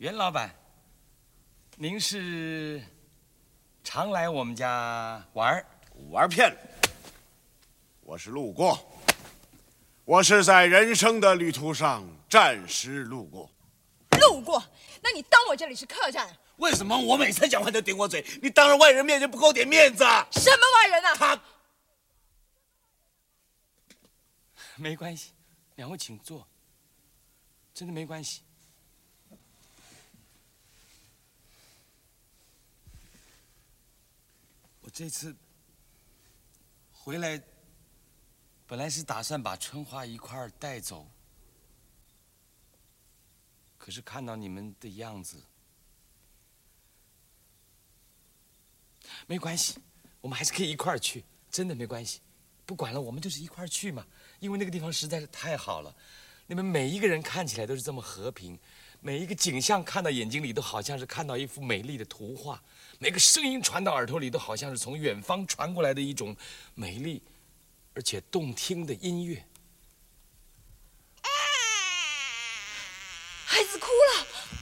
袁老板，您是常来我们家玩儿？玩骗了。我是路过，我是在人生的旅途上暂时路过。路过？那你当我这里是客栈？为什么我每次讲话都顶我嘴？你当着外人面前不给我点面子啊？什么外人啊？他没关系，两位请坐，真的没关系。我这次回来，本来是打算把春花一块儿带走，可是看到你们的样子，没关系，我们还是可以一块儿去，真的没关系。不管了，我们就是一块儿去嘛，因为那个地方实在是太好了。你们每一个人看起来都是这么和平，每一个景象看到眼睛里都好像是看到一幅美丽的图画，每个声音传到耳朵里都好像是从远方传过来的一种美丽而且动听的音乐。孩子哭了。